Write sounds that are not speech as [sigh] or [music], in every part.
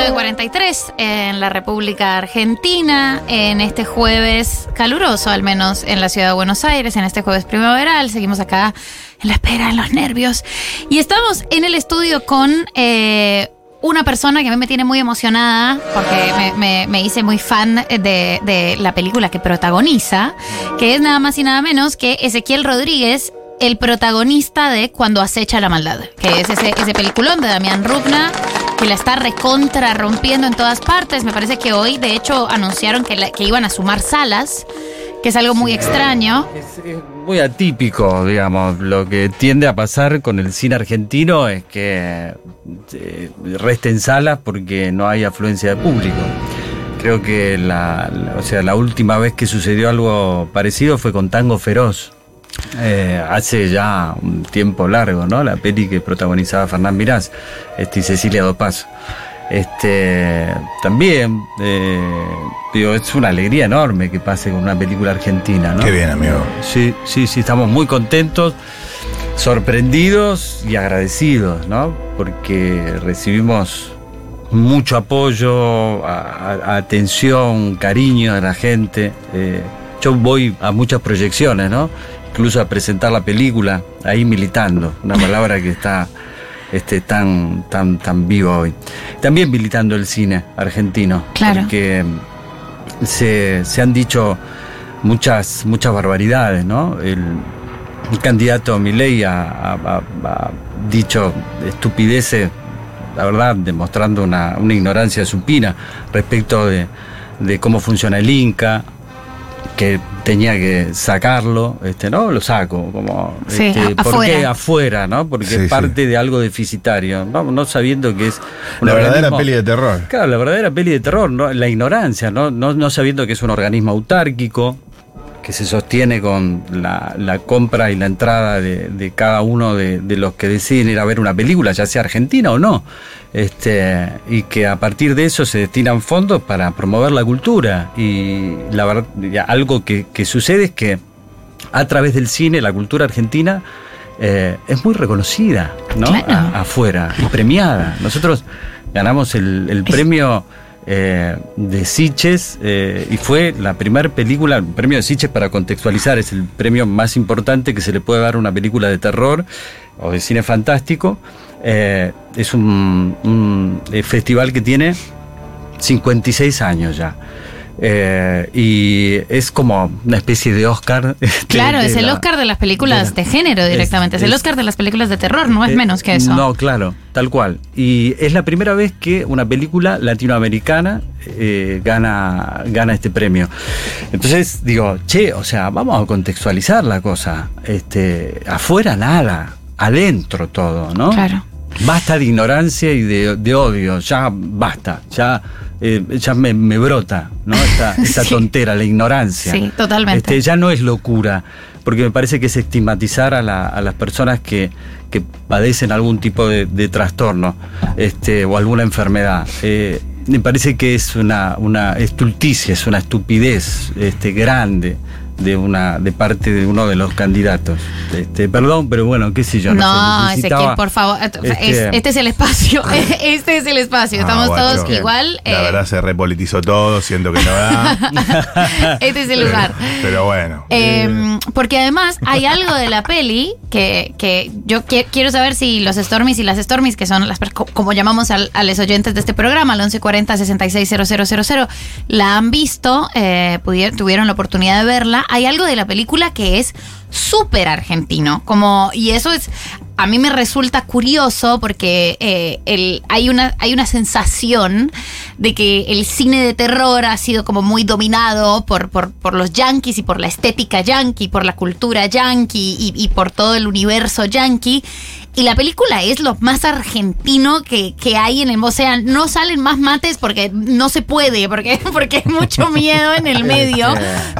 1943 en la República Argentina, en este jueves caluroso, al menos en la ciudad de Buenos Aires, en este jueves primaveral. Seguimos acá en la espera, en los nervios. Y estamos en el estudio con eh, una persona que a mí me tiene muy emocionada, porque me, me- me hice muy fan de, de la película que protagoniza, que es nada más y nada menos que Ezequiel Rodríguez, el protagonista de Cuando acecha la maldad, que es ese, ese peliculón de Damián Rupna, que la está recontra rompiendo en todas partes. Me parece que hoy, de hecho, anunciaron que, la- que iban a sumar salas, que es algo muy extraño. Es, es muy atípico, digamos. Lo que tiende a pasar con el cine argentino es que eh, resten salas porque no hay afluencia de público. Creo que la, la- o sea, la última vez que sucedió algo parecido fue con Tango Feroz. Eh, hace ya un tiempo largo, ¿no? La peli que protagonizaba Fernán Mirás este, y Cecilia Dopazo. Este, también, eh, digo, es una alegría enorme que pase con una película argentina, ¿no? Qué bien, amigo. Sí, sí, sí, estamos muy contentos, sorprendidos y agradecidos, ¿no? Porque recibimos mucho apoyo, a- a- atención, cariño de la gente. Eh, yo voy a muchas proyecciones, ¿no? Incluso a presentar la película, ahí militando, una palabra que está este, tan, tan, tan viva hoy. También militando el cine argentino. Claro. Porque se, se han dicho muchas, muchas barbaridades, ¿no? El, el candidato Milei ha, ha- ha- ha dicho estupideces, la verdad, demostrando una, una ignorancia supina respecto de, de cómo funciona el Inca, que tenía que sacarlo, este, no, lo saco, como Sí, este, a- ¿por qué afuera. no? Porque Sí, es sí. parte de algo deficitario, no, no sabiendo que es un La verdadera peli de terror. Claro, la verdadera peli de terror, ¿no? la ignorancia, ¿no? No, no sabiendo que es un organismo autárquico, que se sostiene con la, la compra y la entrada de, de cada uno de, de los que deciden ir a ver una película, ya sea argentina o no, este, y que a partir de eso se destinan fondos para promover la cultura. Y la verdad, algo que, que sucede es que a través del cine, la cultura argentina eh, es muy reconocida, ¿no? Claro. A- afuera y premiada. Nosotros ganamos el, el premio eh, de Siches eh, y fue la primera película, el premio de Siches para contextualizar, es el premio más importante que se le puede dar a una película de terror o de cine fantástico. Eh, es un, festival que tiene 56 años ya. Eh, y es como una especie de Oscar. [laughs] este, Claro, de es el la- Oscar de las películas de género directamente. Es, el Oscar de las películas de terror, no es Eh, menos que eso. No, claro, tal cual. Y es la primera vez que una película latinoamericana eh, gana, gana este premio. Entonces digo, che, o sea, vamos a contextualizar la cosa. Este, afuera nada, adentro todo, ¿no? Claro. Basta de ignorancia y de, de odio, ya basta, ya, ya me, me brota, ¿no? Esta, [laughs] esta Sí. tontera, la ignorancia. Sí, totalmente. Este, ya no es locura, porque me parece que es estigmatizar a, la- a las personas que, que padecen algún tipo de, de trastorno este, o alguna enfermedad. Eh, me parece que es una, una estulticia, es una estupidez este, grande de una de parte de uno de los candidatos. Este, perdón, pero bueno, qué sé yo. No, sé, Ezequiel, por favor. Es- este- este es el espacio. [laughs] [laughs] Este es el espacio. Estamos Ah, todos igual. La eh, verdad se repolitizó todo, siento que no da. [laughs] este es el lugar. Pero bueno. Eh, porque además hay algo de la peli que, que yo qui- quiero saber si los Stormies y las Stormies, que son las como llamamos al- a los oyentes de este programa, al 1140-660000, la han visto, eh, pudier- tuvieron la oportunidad de verla. Hay algo de la película que es súper argentino, como, y eso es, a mí me resulta curioso porque eh, el, hay, una, hay una sensación de que el cine de terror ha sido como muy dominado por, por, por los yankees y por la estética yankee, por la cultura yankee y, y por todo el universo yankee. Y la película es lo más argentino que, que hay en el... O sea, no salen más mates porque no se puede, porque, [laughs] porque hay mucho miedo en el [laughs] medio.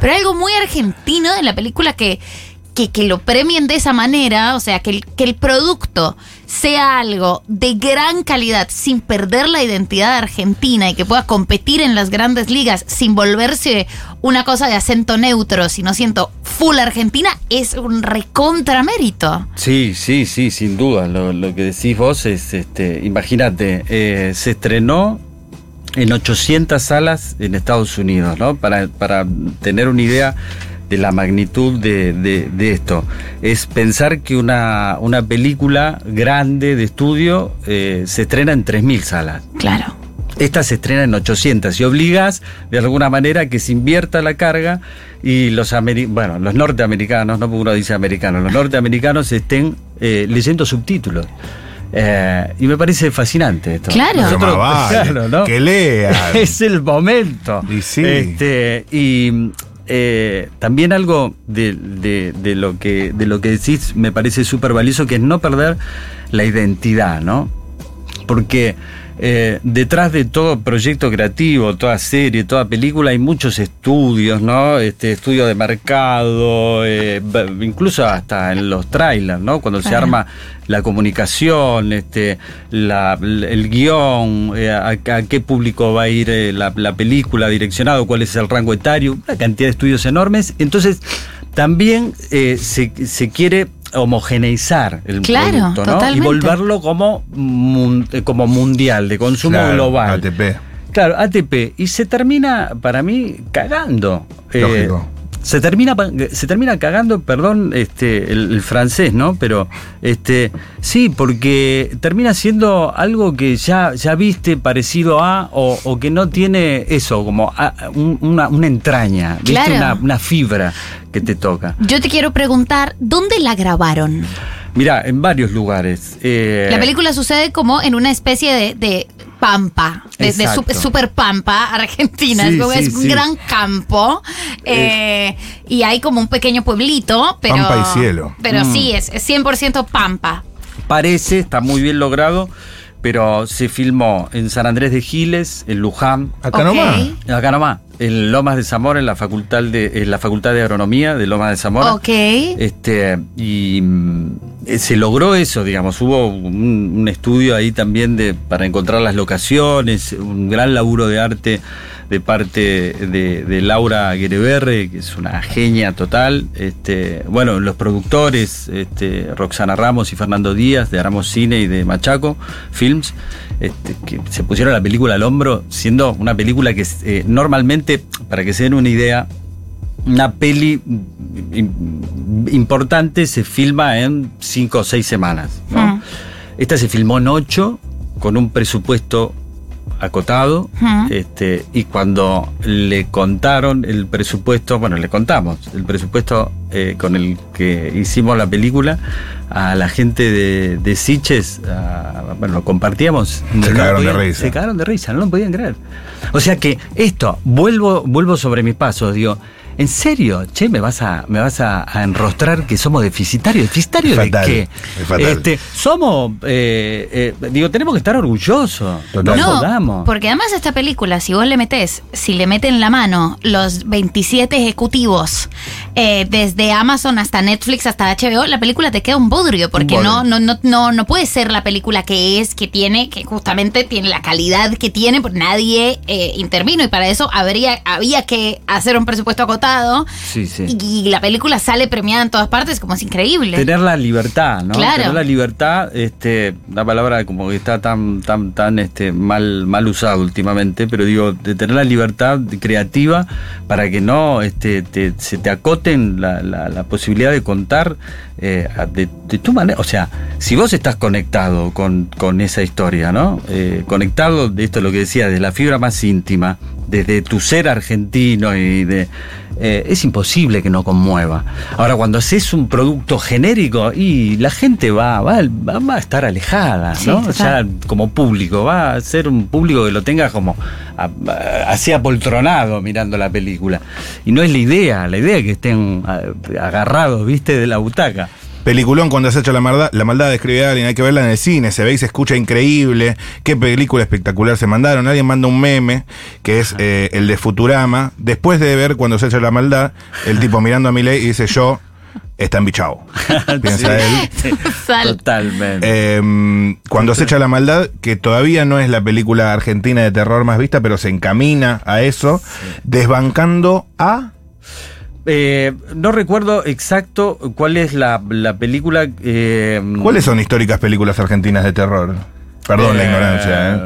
Pero hay algo muy argentino de la película que, que, que lo premien de esa manera, o sea, que el, que el producto sea algo de gran calidad sin perder la identidad argentina y que pueda competir en las grandes ligas sin volverse una cosa de acento neutro, sino siento full argentina, es un recontra mérito. Sí, sí, sí, sin duda. Lo, lo que decís vos es, este, imagínate, eh, se estrenó en 800 salas en Estados Unidos, ¿no? Para, para tener una idea de la magnitud de, de- de esto. Es pensar que una, una película grande de estudio eh, se estrena en 3.000 salas. Claro. Esta se estrena en 800 y obligas de alguna manera a que se invierta la carga y los ameri- bueno, los norteamericanos, no porque uno dice americanos, los norteamericanos estén eh, leyendo subtítulos. Eh, y me parece fascinante esto. Claro. Nosotros- más vale, [laughs] claro, ¿no? Que lean. [laughs] es el momento. Y sí. Este, y eh, también algo de, lo que, de lo que decís me parece súper valioso, que es no perder la identidad, ¿no? Porque eh, detrás de todo proyecto creativo, toda serie, toda película, hay muchos estudios, ¿no? Este, estudio de mercado, eh, incluso hasta en los trailers, ¿no? Cuando se arma la comunicación, este, la- el guion, eh, a, a qué público va a ir la, la película direccionado, cuál es el rango etario, una cantidad de estudios enormes. Entonces, también eh, se, se quiere homogeneizar el Claro, producto, ¿no? Y volverlo como, como mundial, de consumo Claro, global. ATP. Claro, ATP. Y se termina, para mí, cagando. Eh, Lógico. Se termina, se termina cagando, perdón, este, el, el francés, ¿no? Pero este, sí, porque termina siendo algo que ya, ya viste parecido a, o, o que no tiene eso, como a- un- una, una entraña, ¿viste? Claro. Una, una fibra que te toca. Yo te quiero preguntar, ¿dónde la grabaron? Mira, en varios lugares. eh, La película sucede como en una especie de, de pampa, de, de Exacto. su- super pampa argentina. Sí, es como- sí, es un sí. gran campo eh, y hay como un pequeño pueblito, pero... Pampa y cielo. Pero Mm. sí, es, es 100% pampa. Parece, está muy bien logrado, pero se filmó en San Andrés de Giles, en Luján, Acá Ok. nomás. acá nomás, en Lomas de Zamora, en la facultad de, en la facultad de agronomía de Lomas de Zamora. Ok. Este, y mm, eh, se logró eso, digamos, hubo un, un estudio ahí también de, para encontrar las locaciones, un gran laburo de arte de parte de, de Laura Guereberre, que es una genia total. Este, bueno, los productores, este, Roxana Ramos y Fernando Díaz de Aramos Cine y de Machaco Films, este, que se pusieron la película al hombro, siendo una película que eh, normalmente, para que se den una idea, una peli im- importante se filma en cinco o seis semanas. ¿no? Mm. Esta se filmó en ocho, con un presupuesto acotado. Mm. este, y cuando le contaron el presupuesto, bueno, le contamos el presupuesto eh, con el que hicimos la película a la gente de, de Siches, a- bueno, lo compartíamos. Se No cagaron de risa. Se cagaron de risa, no lo podían creer. O sea que esto, vuelvo, vuelvo sobre mis pasos, digo, ¿en serio? Che, me vas a, me vas a, a enrostrar que somos deficitarios. ¿Deficitarios de qué? es fatal. Este, somos, eh, eh, digo, tenemos que estar orgullosos. Total. No porque además esta película, si vos le metés, si le meten la mano los 27 ejecutivos, eh, desde Amazon hasta Netflix hasta HBO, la película te queda un bodrio, porque Un no, bodrio. no, no, no, no puede ser la película que es, que tiene, que justamente tiene la calidad que tiene, porque nadie eh, intervino y para eso habría, había que hacer un presupuesto acotado. Sí, sí. Y, y la película sale premiada en todas partes, como es increíble. Tener la libertad, ¿no? Claro. Tener la libertad, este, una palabra como que está tan, tan, tan este, mal, mal usada últimamente, pero digo, de tener la libertad creativa para que no este, te- se te acoten la, la- la posibilidad de contar eh, de, de tu manera. O sea, si vos estás conectado con, con esa historia, ¿no? Eh, conectado, de esto es lo que decía, de la fibra más íntima, desde tu ser argentino y de eh, es imposible que no conmueva. Ahora, cuando haces un producto genérico y la gente va, va, va- a estar alejada, Sí, ¿no? Ya como público, va a ser un público que lo tenga como a- a- así apoltronado mirando la película. Y no es la idea, la idea es que estén agarrados, viste, de la butaca. Peliculón cuando se ha hecho la maldad, la maldad escribe alguien, hay que verla en el cine, se ve y se escucha increíble, qué película espectacular se mandaron, alguien manda un meme, que es eh, el de Futurama, después de ver cuando se ha hecho la maldad, el tipo mirando a Milei y dice yo, está embichado, [laughs] piensa él. Sí. Totalmente. Eh, cuando se echa la maldad, que todavía no es la película argentina de terror más vista, pero se encamina a eso, desbancando a... Eh, no recuerdo exacto cuál es la, la película. eh, ¿Cuáles son históricas películas argentinas de terror? Perdón la Eh, ignorancia, ¿eh?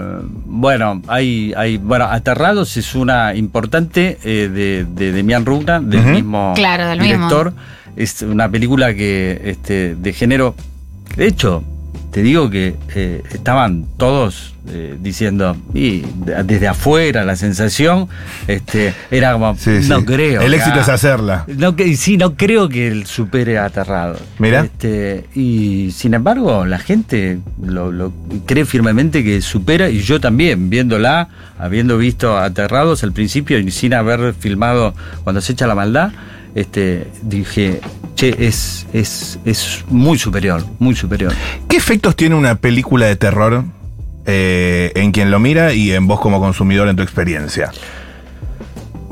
Bueno, hay, hay, bueno, Aterrados es una importante eh, de, de Demian Rugna, del mismo Claro, del director. Es una película que, este, de género. De hecho, te digo que eh, estaban todos eh, diciendo, y de- desde afuera la sensación, este, era como, Sí, sí. no creo. El éxito es hacerla. no, que, sí, no creo que él supere Aterrado. Mira. Este, y sin embargo, la gente lo, lo cree firmemente que supera, y yo también, viéndola, habiendo visto Aterrados al principio y sin haber filmado cuando se echa la maldad, este, dije, che, es, es, es muy superior, muy superior. ¿Qué efectos tiene una película de terror eh, en quien lo mira y en vos como consumidor en tu experiencia?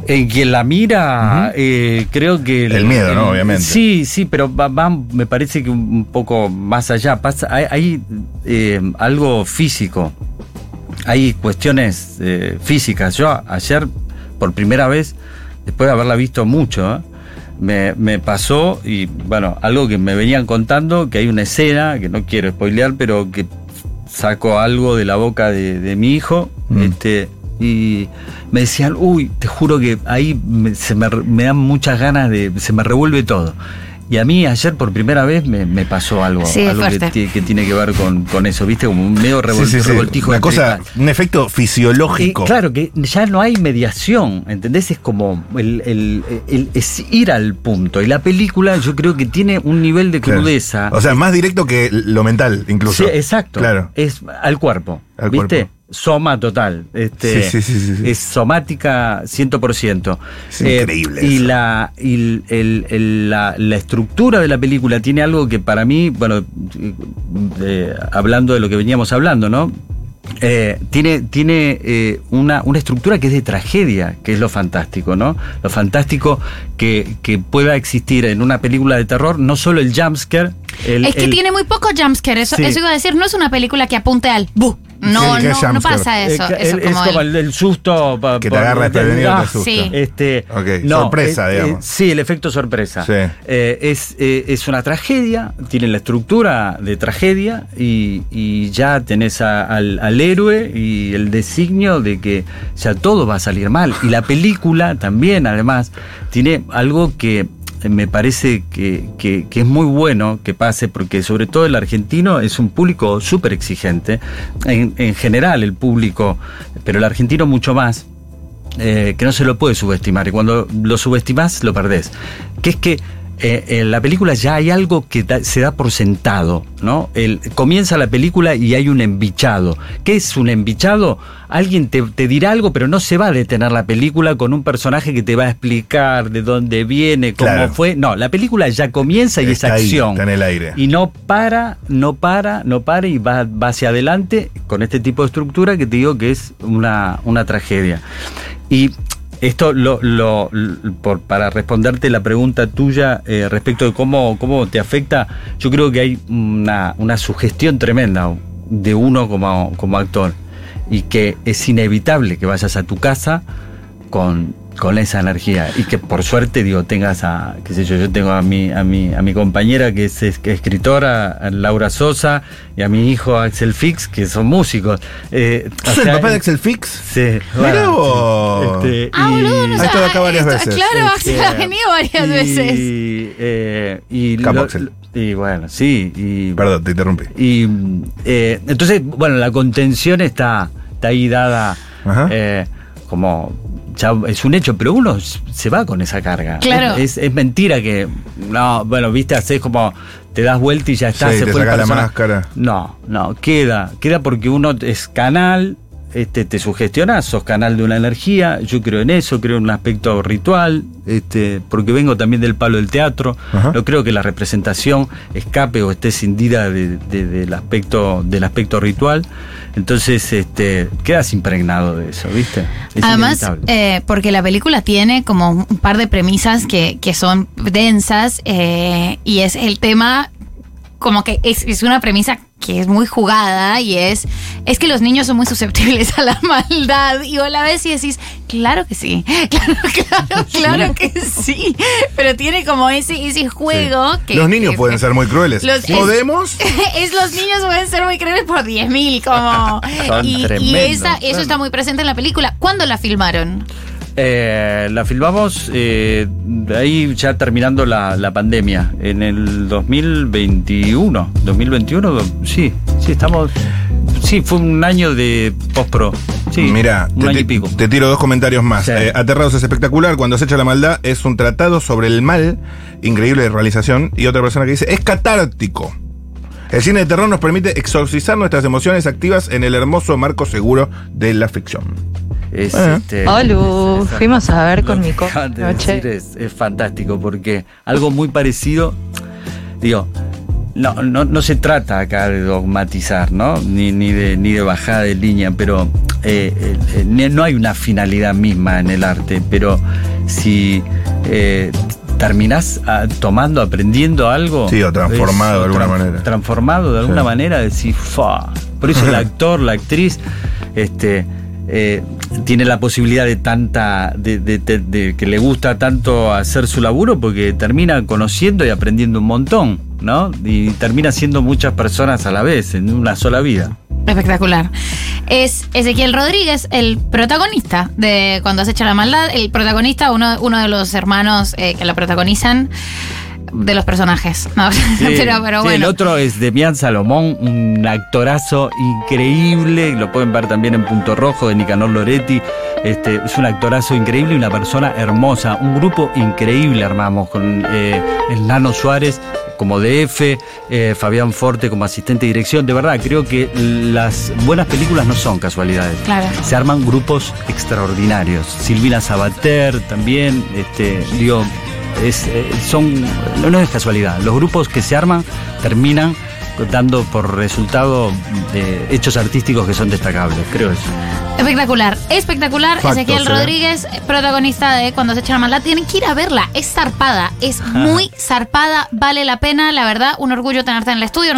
En quien la mira, eh, creo que... El miedo, ¿no? Obviamente. Sí, sí, pero va, va, me parece que un poco más allá. Pasa, hay hay, eh, algo físico. Hay cuestiones eh, físicas. Yo ayer, por primera vez, después de haberla visto mucho, ¿eh? Me, me pasó, y bueno, algo que me venían contando, que hay una escena, que no quiero spoilear, pero que saco algo de la boca de, de mi hijo, Mm. este, y me decían, uy, te juro que ahí me, se me, me dan muchas ganas de, se me revuelve todo. Y a mí ayer por primera vez me, me pasó algo, Sí, algo que, tiene que ver con, con eso, ¿viste? Como un medio revol- Sí, sí, sí. revoltijo. Una cosa, un efecto y fisiológico. claro que ya no hay mediación, ¿entendés? Es como el, el- el- es ir al punto. Y la película yo creo que tiene un nivel de Claro. crudeza. O sea, más directo que lo mental, incluso. Sí, exacto. Claro. Es al cuerpo. Al ¿Viste? cuerpo. Soma total. Este, Sí, sí, sí, sí, sí. Es somática 100%. Es increíble Y, eso. la, y el- el- el- la, la estructura de la película tiene algo que para mí, bueno, eh, hablando de lo que veníamos hablando, ¿no? Eh, tiene tiene eh, una, una estructura que es de tragedia, que es lo fantástico, ¿no? Lo fantástico que, que pueda existir en una película de terror, no solo el jumpscare. el- es que el- tiene muy poco jumpscare. Eso, Sí. eso iba a decir, no es una película que apunte al bu. No, no, no pasa eso. Eh, eso es es como el- el, el susto Que te agarra desprevenido, Ah, te asusta. Sí. Este, sorpresa, digamos. sí, el efecto sorpresa. Sí. Eh, es, eh, es una tragedia, tiene la estructura de tragedia y, y ya tenés a- al, al héroe y el designio de que ya todo va a salir mal. Y la película también, además, tiene algo que me parece que, que- es muy bueno que pase, porque sobre todo el argentino es un público súper exigente, en, en general el público, pero el argentino mucho más, eh, que no se lo puede subestimar, y cuando lo subestimas lo perdés. Que es que eh, en la película ya hay algo que da- se da por sentado, ¿no? El, comienza la película y hay un embichado. ¿Qué es un embichado? Alguien te, te dirá algo, pero no se va a detener la película con un personaje que te va a explicar de dónde viene, cómo Claro. fue. No, la película ya comienza y es ahí, acción. está en el aire. Y no para, no para, no para y va, va hacia adelante con este tipo de estructura que te digo que es una, una tragedia. Y esto lo, lo- por, para responderte la pregunta tuya eh, respecto de cómo, cómo te afecta, yo creo que hay una, una sugestión tremenda de uno como, como actor. Y que es inevitable que vayas a tu casa con, con esa energía y que por suerte digo tengas a qué sé yo yo tengo a mi a mi a mi compañera que es, es- que es escritora a Laura Sosa y a mi hijo Axel Fix que son músicos Eh, o ¿Sos el papá de Axel Fix? sí Mirá bueno, este, Ah, y- boludo, no Ha estado acá varias esto- veces. Claro, Axel ha venido varias y, veces. eh, y Capo, lo- Axel. y bueno sí y Perdón, te interrumpí. y eh, entonces, bueno, la contención está, está ahí dada Ajá. eh, como ya es un hecho, pero uno se va con esa carga. Claro. Es, es mentira que, no, bueno, viste, haces como te das vuelta y ya está, Sí, se te fue la máscara. No, no, queda, queda porque uno es canal, este, te sugestionás, sos canal de una energía, yo creo en eso, creo en un aspecto ritual, este, porque vengo también del palo del teatro, Ajá. no creo que la representación escape o esté cindida de- de- del aspecto, del aspecto ritual, entonces este, quedas impregnado de eso, ¿viste? Es Además, eh, porque la película tiene como un par de premisas que, que son densas eh, y es el tema como que es, es una premisa que es muy jugada y es, es que los niños son muy susceptibles a la [laughs] maldad. Y vos la ves y decís, claro que sí, [laughs] claro, claro, [laughs] claro que sí. Pero tiene como ese, ese juego que... Los niños que- pueden ser muy crueles. Los- ¿Podemos? es los niños pueden ser muy crueles por 10.000 como Son y, y esa, eso está muy presente en la película ¿cuándo la filmaron? Eh, la filmamos eh, ahí ya terminando la, la pandemia, en el 2021. 2021, do- sí, sí, estamos. Sí, fue un año de post-pro. Sí, Mira, un te, año y pico. te tiro dos comentarios más. Sí. Eh, Aterrados es espectacular. Cuando se echa la maldad es un tratado sobre el mal. Increíble realización. Y otra persona que dice, es catártico. El cine de terror nos permite exorcizar nuestras emociones activas en el hermoso marco seguro de la ficción. Es, este, Olu, es- fuimos a ver con mi de noche. decir es, es fantástico porque algo muy parecido, digo, no, no, no se trata acá de dogmatizar, ¿no? Ni, ni, de, ni de bajada de línea, pero eh, no hay una finalidad misma en el arte, pero si eh, terminás ah, tomando, aprendiendo algo. Sí, o transformado de alguna manera. Transformado de alguna Sí. manera, decís, fa. Por eso el [laughs] actor, la actriz, este. Eh, tiene la posibilidad de tanta de, que le gusta tanto hacer su laburo porque termina conociendo y aprendiendo un montón, ¿no? Y termina siendo muchas personas a la vez en una sola vida. Espectacular. Es Ezequiel Rodríguez, el protagonista de Cuando se echa la maldad, el protagonista, uno, uno de los hermanos eh, que la protagonizan, de los personajes. ¿no? [laughs] Sí, pero, pero sí, bueno. El otro es Demián Salomón, un actorazo increíble, lo pueden ver también en Punto Rojo de Nicanor Loretti. Este, es un actorazo increíble y una persona hermosa. Un grupo increíble armamos con eh, el Nano Suárez como DF, eh, Fabián Forte como asistente de dirección. De verdad, creo que las buenas películas no son casualidades. Claro. Se arman grupos extraordinarios. Silvina Sabater también, este, digo, es, eh, son, no, no es casualidad. Los grupos que se arman terminan dando por resultado eh, hechos artísticos que son destacables, creo eso. Espectacular, espectacular. Ezequiel ¿eh? Rodríguez, protagonista de Cuando se echa la maldad. Tienen que ir a verla. Es zarpada, es muy zarpada, vale la pena. La verdad, un orgullo tenerte en el estudio.